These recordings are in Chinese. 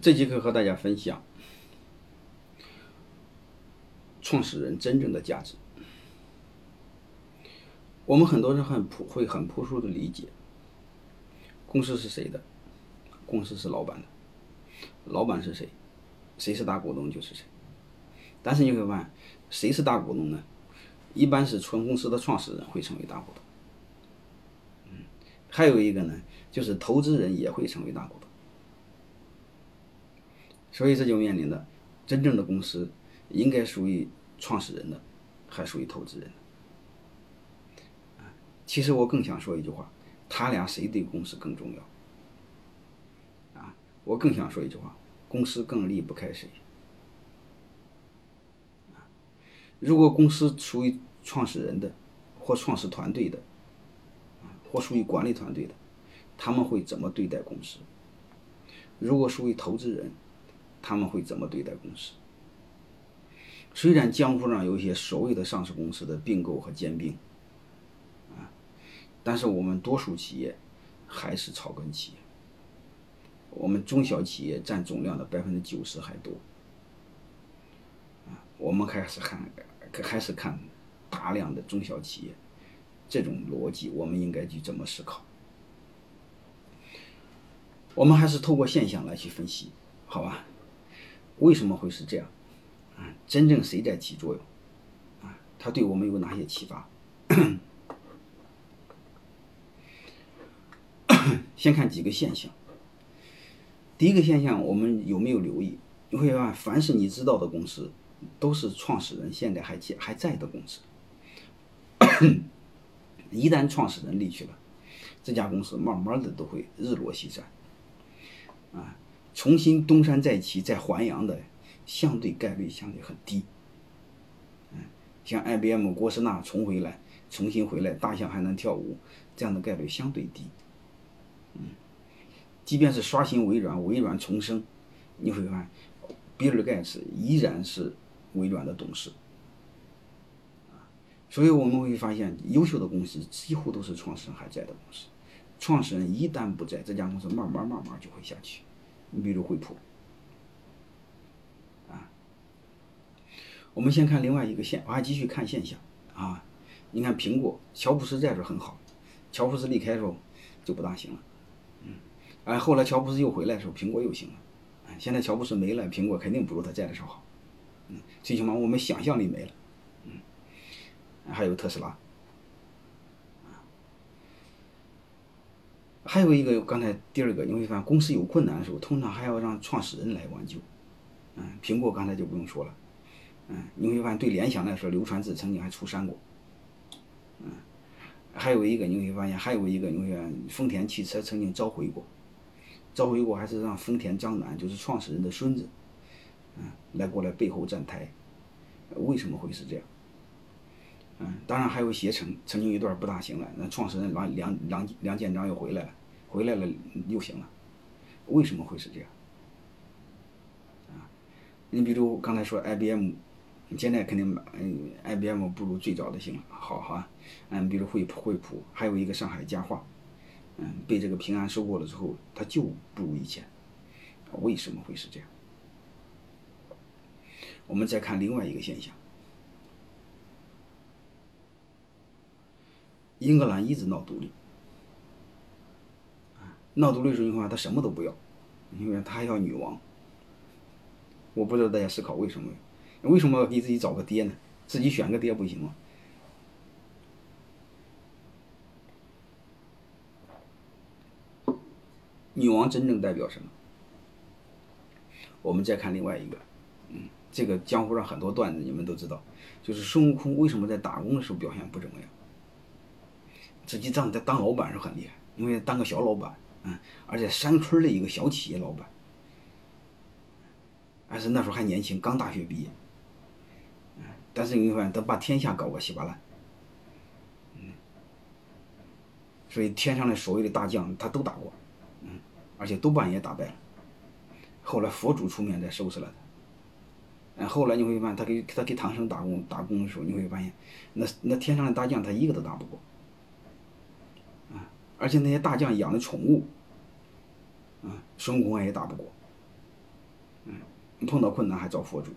这节课和大家分享创始人真正的价值。我们很多人很朴会很朴素的理解，公司是谁的？公司是老板的，老板是谁？谁是大股东就是谁。但是你会发现，谁是大股东呢？一般是纯公司的创始人会成为大股东。嗯，还有一个呢，就是投资人也会成为大股东。所以这就面临的，真正的公司应该属于创始人的，还属于投资人的。其实我更想说一句话，他俩谁对公司更重要？啊，我更想说一句话，公司更离不开谁。如果公司属于创始人的，或创始团队的，或属于管理团队的，他们会怎么对待公司？如果属于投资人，他们会怎么对待公司？虽然江湖上有一些所谓的上市公司的并购和兼并，啊，但是我们多数企业还是草根企业，我们中小企业占总量的百分之九十还多，啊，我们还是看还是看大量的中小企业，这种逻辑我们应该去怎么思考？我们还是透过现象来去分析，好吧？为什么会是这样？啊，真正谁在起作用？啊，它对我们有哪些启发？先看几个现象。第一个现象，我们有没有留意？你会发现，凡是你知道的公司，都是创始人现在还在还在的公司。一旦创始人离去了，这家公司慢慢的都会日落西山。啊。重新东山再起、再还阳的，相对概率相对很低。嗯，像 IBM、郭士纳重回来、重新回来，大象还能跳舞，这样的概率相对低。嗯，即便是刷新微软、微软重生，你会发现，比尔盖茨依然是微软的董事。所以我们会发现，优秀的公司几乎都是创始人还在的公司。创始人一旦不在，这家公司慢慢慢慢就会下去。比如惠普，啊，我们先看另外一个现，我还继续看现象啊。你看苹果，乔布斯在这很好，乔布斯离开的时候就不大行了，嗯，哎，后来乔布斯又回来的时候，苹果又行了，哎，现在乔布斯没了，苹果肯定不如他在的时候好，嗯，最起码我们想象力没了，嗯，还有特斯拉。还有一个，刚才第二个，你会发现公司有困难的时候，通常还要让创始人来挽救。嗯，苹果刚才就不用说了。嗯，你会发现对联想来说，刘传志曾经还出山过。嗯，还有一个你会发现，还有一个你会发现丰田汽车曾经召回过，召回过还是让丰田章男，就是创始人的孙子，嗯，来过来背后站台。为什么会是这样？嗯，当然还有携程，曾经一段不大行了，那创始人梁梁梁梁建章又回来了，回来了又行了，为什么会是这样？啊，你比如刚才说 IBM，你现在肯定嗯 IBM 不如最早的行了，好哈，嗯，比如惠普惠普，还有一个上海家化，嗯，被这个平安收购了之后，它就不如以前，为什么会是这样？我们再看另外一个现象。英格兰一直闹独立，闹独立的时候，你看他什么都不要，因为他要女王。我不知道大家思考为什么？为什么要给自己找个爹呢？自己选个爹不行吗？女王真正代表什么？我们再看另外一个，嗯，这个江湖上很多段子你们都知道，就是孙悟空为什么在打工的时候表现不怎么样？实际上在当老板是很厉害，因为当个小老板，嗯，而且山村的一个小企业老板，而且那时候还年轻，刚大学毕业，嗯，但是你会发现他把天下搞个稀巴烂，嗯，所以天上的所有的大将他都打过，嗯，而且都把人打败了，后来佛祖出面再收拾了他，嗯，后来你会发现他给他给唐僧打工打工的时候，你会发现那那天上的大将他一个都打不过。而且那些大将养的宠物，啊，孙悟空也打不过，嗯，碰到困难还找佛祖，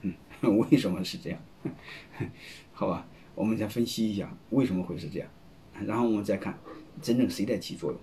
嗯，为什么是这样？好吧，我们再分析一下为什么会是这样，然后我们再看真正谁在起作用。